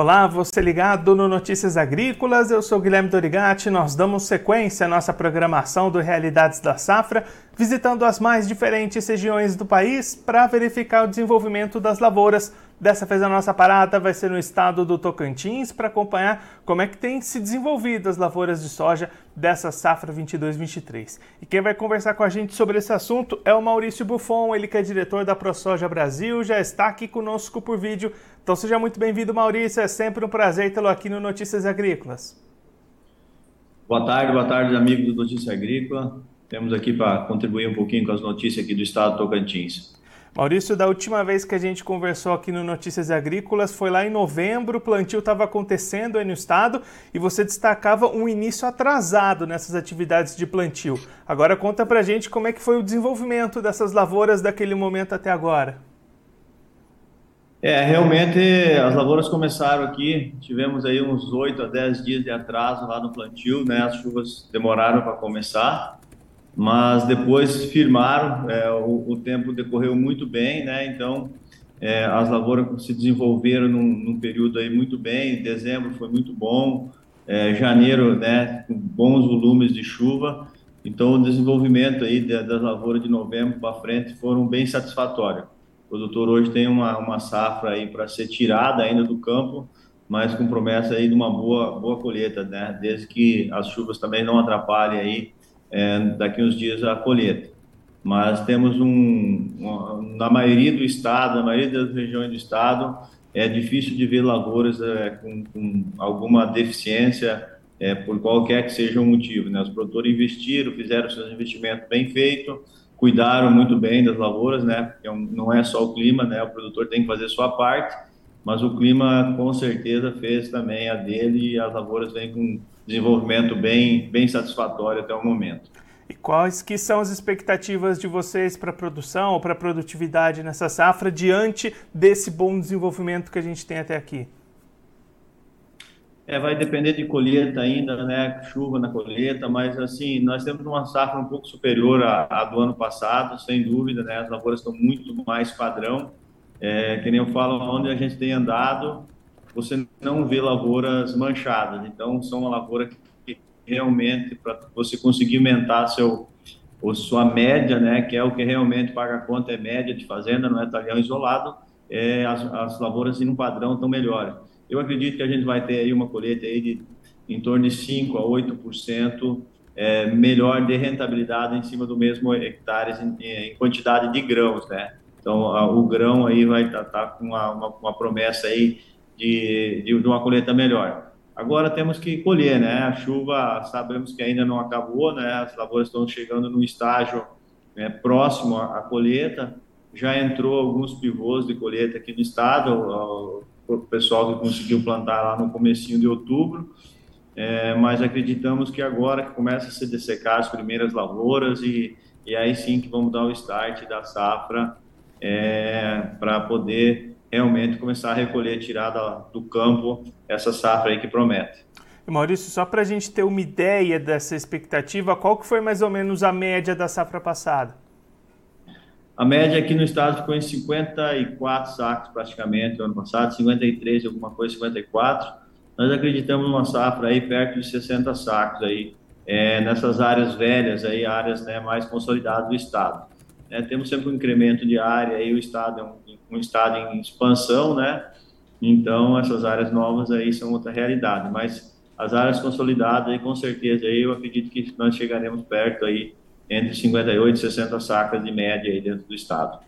Olá, você ligado no Notícias Agrícolas, eu sou Guilherme Dorigati. Nós damos sequência à nossa programação do Realidades da Safra, visitando as mais diferentes regiões do país para verificar o desenvolvimento das lavouras. Dessa vez a nossa parada vai ser no estado do Tocantins para acompanhar como é que tem se desenvolvido as lavouras de soja dessa safra 22-23. E quem vai conversar com a gente sobre esse assunto é o Maurício Buffon, ele que é diretor da ProSoja Brasil, já está aqui conosco por vídeo. Então seja muito bem-vindo, Maurício, é sempre um prazer tê-lo aqui no Notícias Agrícolas. Boa tarde, boa tarde, amigos do Notícia Agrícola. Temos aqui para contribuir um pouquinho com as notícias aqui do estado do Tocantins. Maurício, da última vez que a gente conversou aqui no Notícias Agrícolas foi lá em novembro, o plantio estava acontecendo aí no estado e você destacava um início atrasado nessas atividades de plantio. Agora conta pra gente como é que foi o desenvolvimento dessas lavouras daquele momento até agora. É, realmente as lavouras começaram aqui, tivemos aí uns 8 a 10 dias de atraso lá no plantio, né? As chuvas demoraram para começar mas depois firmaram, é, o, o, tempo decorreu muito bem, né? Então é, as lavouras se desenvolveram num, num, período aí muito bem. Dezembro foi muito bom, é, janeiro, né, com bons volumes de chuva. Então o desenvolvimento aí das lavouras de novembro para frente foram bem satisfatórios. O produtor hoje tem uma, uma safra aí para ser tirada ainda do campo, mas com promessa aí de uma boa boa colheita, né? Desde que as chuvas também não atrapalhem aí é, daqui uns dias a colheita. Mas temos um, na maioria do estado, na maioria das regiões do estado, é difícil de ver lavouras é, com, com, alguma deficiência, é, por qualquer que seja o motivo. Né? Os produtores investiram, fizeram seus investimentos bem feitos, cuidaram muito bem das lavouras, né? É não é só o clima, né? O produtor tem que fazer sua parte, mas o clima com certeza fez também a dele e as lavouras vêm com desenvolvimento bem, bem satisfatório até o momento. E quais que são as expectativas de vocês para a produção ou para a produtividade nessa safra diante desse bom desenvolvimento que a gente tem até aqui? É, vai depender de colheita ainda, né? Chuva na colheita, mas assim, nós temos uma safra um pouco superior à, à do ano passado, sem dúvida, né? As lavouras estão muito mais padrão. É, que nem eu falo, onde a gente tem andado, você não vê lavouras manchadas. Então, são uma lavoura que realmente, para você conseguir aumentar seu, ou sua média, né, que é o que realmente paga a conta, é média de fazenda, não é talhão isolado, é, as, as lavouras em um padrão estão melhores. Eu acredito que a gente vai ter aí uma colheita aí de em torno de 5 a 8% é, melhor de rentabilidade em cima do mesmo hectares em, em quantidade de grãos, né? Então, a, o grão aí vai estar tá, tá com uma, uma, uma promessa aí de, de, de uma colheita melhor. Agora temos que colher, né? A chuva, sabemos que ainda não acabou, né? As lavouras estão chegando num estágio né, próximo à, à, colheita. Já entrou alguns pivôs de colheita aqui no estado, o, o pessoal que conseguiu plantar lá no comecinho de outubro. É, mas acreditamos que agora que começa a se dessecar as primeiras lavouras e, e aí sim que vamos dar o start da safra é, para poder realmente começar a recolher, tirar do campo essa safra aí que promete. Maurício, só para a gente ter uma ideia dessa expectativa, qual que foi mais ou menos a média da safra passada? A média aqui no estado ficou em 54 sacos praticamente no ano passado, 53 alguma coisa, 54. Nós acreditamos numa safra aí perto de 60 sacos aí, é, nessas áreas velhas aí, áreas né, mais consolidadas do estado. É, temos sempre um incremento de área aí, o estado é um um estado em expansão, né? Então, essas áreas novas aí são outra realidade, mas as áreas consolidadas aí, com certeza, aí eu acredito que nós chegaremos perto aí entre 58 e 60 sacas de média aí dentro do estado.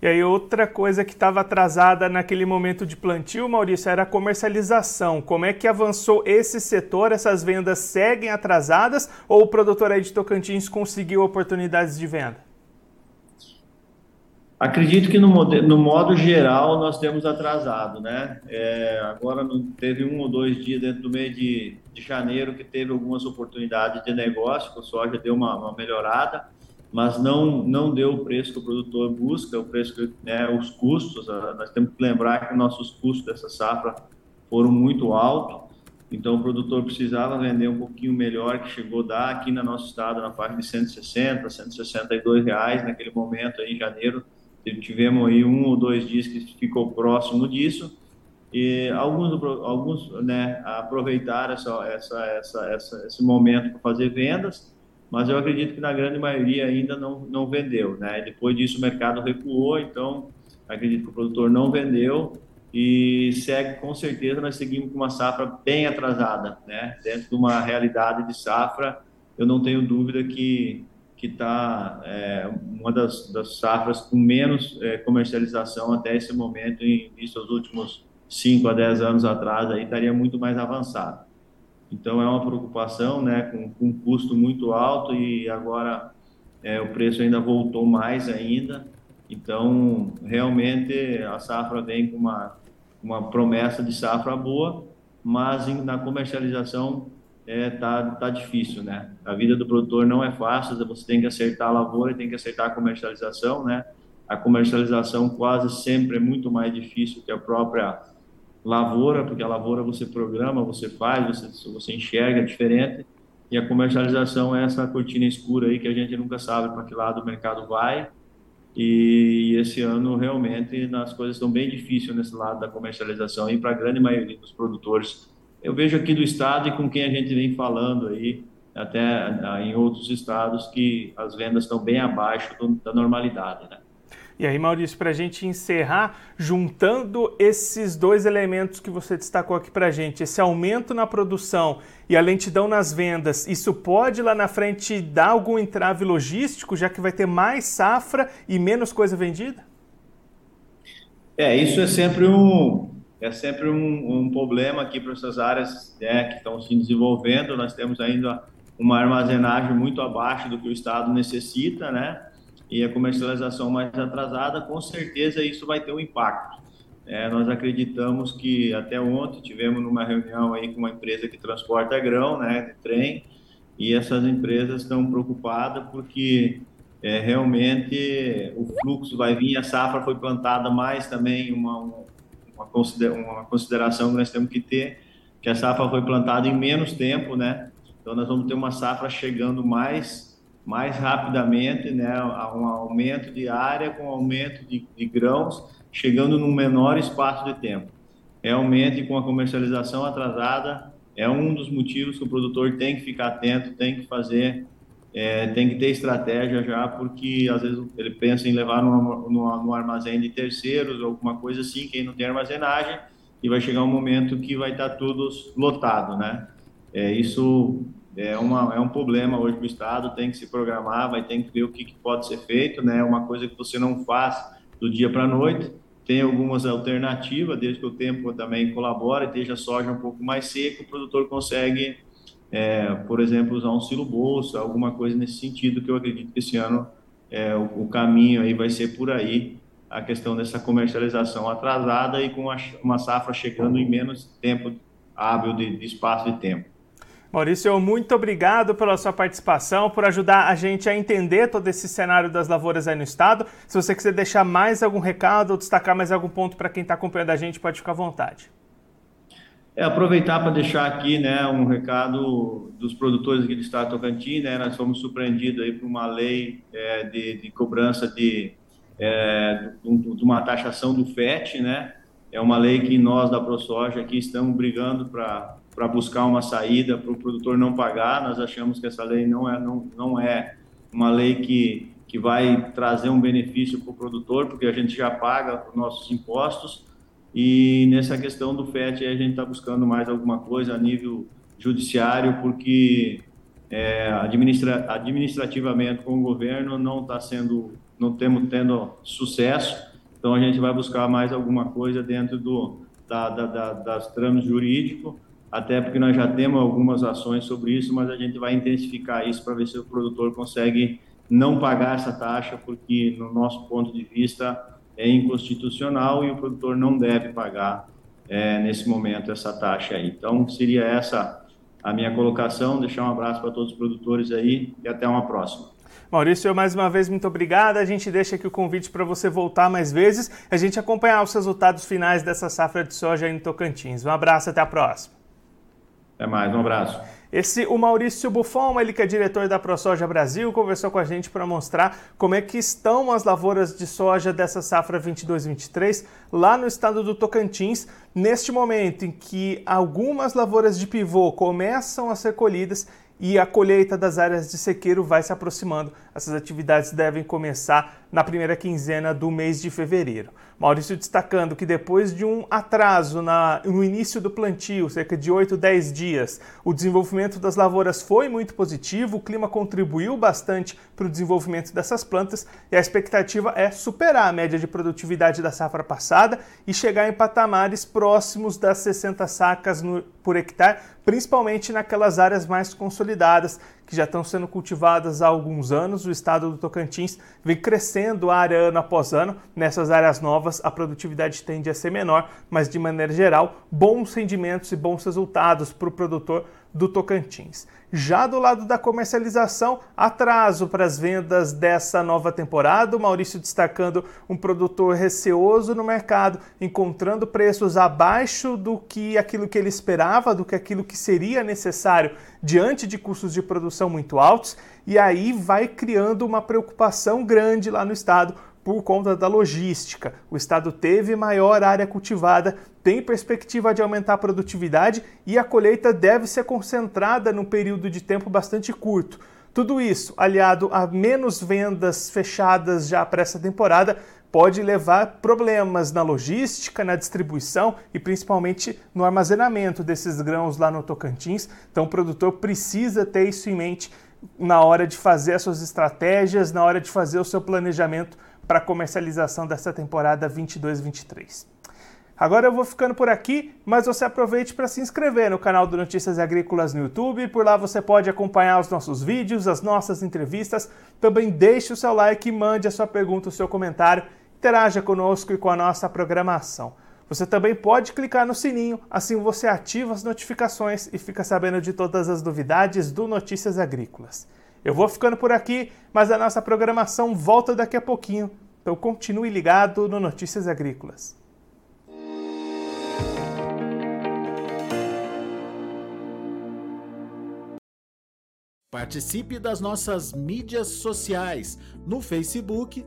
E aí outra coisa que estava atrasada naquele momento de plantio, Maurício, era a comercialização. Como é que avançou esse setor? Essas vendas seguem atrasadas ou o produtor aí de Tocantins conseguiu oportunidades de venda? Acredito que no, no, modo geral nós temos atrasado, né? É, agora teve um ou dois dias dentro do mês de, de janeiro que teve algumas oportunidades de negócio, a soja deu uma, uma, melhorada, mas não não deu o preço que o produtor busca, o preço que né, os custos. Nós temos que lembrar que nossos custos dessa safra foram muito altos, então o produtor precisava vender um pouquinho melhor, que chegou a dar aqui no nosso estado na faixa de 160, 162 reais naquele momento aí, em janeiro Tivemos aí um ou dois dias que ficou próximo disso, e alguns, alguns né, aproveitaram essa, essa, essa, essa, esse momento para fazer vendas, mas eu acredito que na grande maioria ainda não, não vendeu. Né? Depois disso o mercado recuou, então acredito que o produtor não vendeu e segue, com certeza, nós seguimos com uma safra bem atrasada, né? Dentro de uma realidade de safra, eu não tenho dúvida que que está é, uma das, das, safras com menos é, comercialização até esse momento, em vista os últimos 5 a 10 anos atrás, aí estaria muito mais avançado. Então é uma preocupação, né, com, com um custo muito alto e agora é, o preço ainda voltou mais ainda. Então realmente a safra vem com uma uma promessa de safra boa, mas na comercialização é, tá, tá difícil, né? A vida do produtor não é fácil, você tem que acertar a lavoura tem que acertar a comercialização, né? A comercialização quase sempre é muito mais difícil que a própria lavoura, porque a lavoura você programa, você faz, você, você enxerga diferente, e a comercialização é essa cortina escura aí que a gente nunca sabe para que lado o mercado vai, e esse ano realmente as coisas estão bem difíceis nesse lado da comercialização e para a grande maioria dos produtores. Eu vejo aqui do estado e com quem a gente vem falando aí, até em outros estados, que as vendas estão bem abaixo da normalidade, né? E aí, Maurício, para a gente encerrar, juntando esses dois elementos que você destacou aqui para a gente, esse aumento na produção e a lentidão nas vendas, isso pode lá na frente dar algum entrave logístico, já que vai ter mais safra e menos coisa vendida? É, isso é sempre um, é sempre um, um problema aqui para essas áreas né, que estão se desenvolvendo. Nós temos ainda uma armazenagem muito abaixo do que o Estado necessita, né? e a comercialização mais atrasada, com certeza isso vai ter um impacto. É, nós acreditamos que até ontem tivemos numa reunião aí com uma empresa que transporta grão, né, de trem, e essas empresas estão preocupadas porque é, realmente o fluxo vai vir, a safra foi plantada mais também uma, uma, consideração que nós temos que ter, que a safra foi plantada em menos tempo, né? Então nós vamos ter uma safra chegando mais mais rapidamente, né, a um aumento de área com aumento de, de grãos, chegando num menor espaço de tempo. Realmente, com a comercialização atrasada, é um dos motivos que o produtor tem que ficar atento, tem que fazer, é, tem que ter estratégia já, porque às vezes ele pensa em levar no, armazém de terceiros ou alguma coisa assim, quem não tem armazenagem, e vai chegar um momento que vai estar tudo lotado, né? É, isso é, uma, é um problema hoje para o Estado, tem que se programar, vai ter que ver o que, que pode ser feito, né? Uma coisa que você não faz do dia para a noite. Tem algumas alternativas, desde que o tempo também colabora, esteja soja um pouco mais seco, o produtor consegue, é, por exemplo, usar um silo bolsa, alguma coisa nesse sentido, que eu acredito que esse ano é, o, o, caminho aí vai ser por aí, a questão dessa comercialização atrasada e com uma safra chegando em menos tempo hábil de, de espaço de tempo. Maurício, muito obrigado pela sua participação, por ajudar a gente a entender todo esse cenário das lavouras aí no estado. Se você quiser deixar mais algum recado ou destacar mais algum ponto para quem está acompanhando a gente, pode ficar à vontade. É, aproveitar para deixar aqui né, um recado dos produtores aqui do estado de Tocantins. Né, nós fomos surpreendidos aí por uma lei é, de, de, cobrança de, é, de, uma taxação do FET. Né, é uma lei que nós da ProSoja aqui estamos brigando para buscar uma saída para o produtor não pagar. Nós achamos que essa lei não é, não, não é uma lei que, que vai trazer um benefício para o produtor, porque a gente já paga os nossos impostos. E nessa questão do FET, a gente está buscando mais alguma coisa a nível judiciário, porque é, administra, administrativamente com o governo não está sendo, não temos tendo sucesso. Então a gente vai buscar mais alguma coisa dentro do da, da, da das trâmites jurídicos até porque nós já temos algumas ações sobre isso, mas a gente vai intensificar isso para ver se o produtor consegue não pagar essa taxa, porque, no nosso ponto de vista, é inconstitucional e o produtor não deve pagar é, nesse momento essa taxa aí. Então, seria essa a minha colocação. Deixar um abraço para todos os produtores aí e até uma próxima. Maurício, mais uma vez, muito obrigado. A gente deixa aqui o convite para você voltar mais vezes, a gente acompanhar os resultados finais dessa safra de soja aí no Tocantins. Um abraço, até a próxima. Até mais, um abraço. Esse o Maurício Buffon, ele que é diretor da ProSoja Brasil, conversou com a gente para mostrar como é que estão as lavouras de soja dessa safra 22/23 lá no estado do Tocantins, neste momento em que algumas lavouras de pivô começam a ser colhidas e a colheita das áreas de sequeiro vai se aproximando. Essas atividades devem começar na primeira quinzena do mês de fevereiro. Maurício destacando que depois de um atraso na, no início do plantio, cerca de 8, 10 dias, o desenvolvimento das lavouras foi muito positivo, o clima contribuiu bastante para o desenvolvimento dessas plantas e a expectativa é superar a média de produtividade da safra passada e chegar em patamares próximos das 60 sacas no, por hectare, principalmente naquelas áreas mais consolidadas que já estão sendo cultivadas há alguns anos. O estado do Tocantins vem crescendo área ano após ano. Nessas áreas novas, a produtividade tende a ser menor, mas de maneira geral, bons rendimentos e bons resultados para o produtor do Tocantins. Já do lado da comercialização, atraso para as vendas dessa nova temporada. O Maurício destacando um produtor receoso no mercado, encontrando preços abaixo do que aquilo que ele esperava, do que aquilo que seria necessário diante de custos de produção muito altos, e aí vai criando uma preocupação grande lá no estado por conta da logística. O estado teve maior área cultivada, tem perspectiva de aumentar a produtividade e a colheita deve ser concentrada num período de tempo bastante curto. Tudo isso, aliado a menos vendas fechadas já para essa temporada, pode levar problemas na logística, na distribuição e principalmente no armazenamento desses grãos lá no Tocantins. Então o produtor precisa ter isso em mente na hora de fazer as suas estratégias, na hora de fazer o seu planejamento para comercialização dessa temporada 22-23. Agora eu vou ficando por aqui, mas você aproveite para se inscrever no canal do Notícias Agrícolas no YouTube. Por lá você pode acompanhar os nossos vídeos, as nossas entrevistas. Também deixe o seu like mande a sua pergunta, o seu comentário. Interaja conosco e com a nossa programação. Você também pode clicar no sininho, assim você ativa as notificações e fica sabendo de todas as novidades do Notícias Agrícolas. Eu vou ficando por aqui, mas a nossa programação volta daqui a pouquinho. Então continue ligado no Notícias Agrícolas. Participe das nossas mídias sociais no Facebook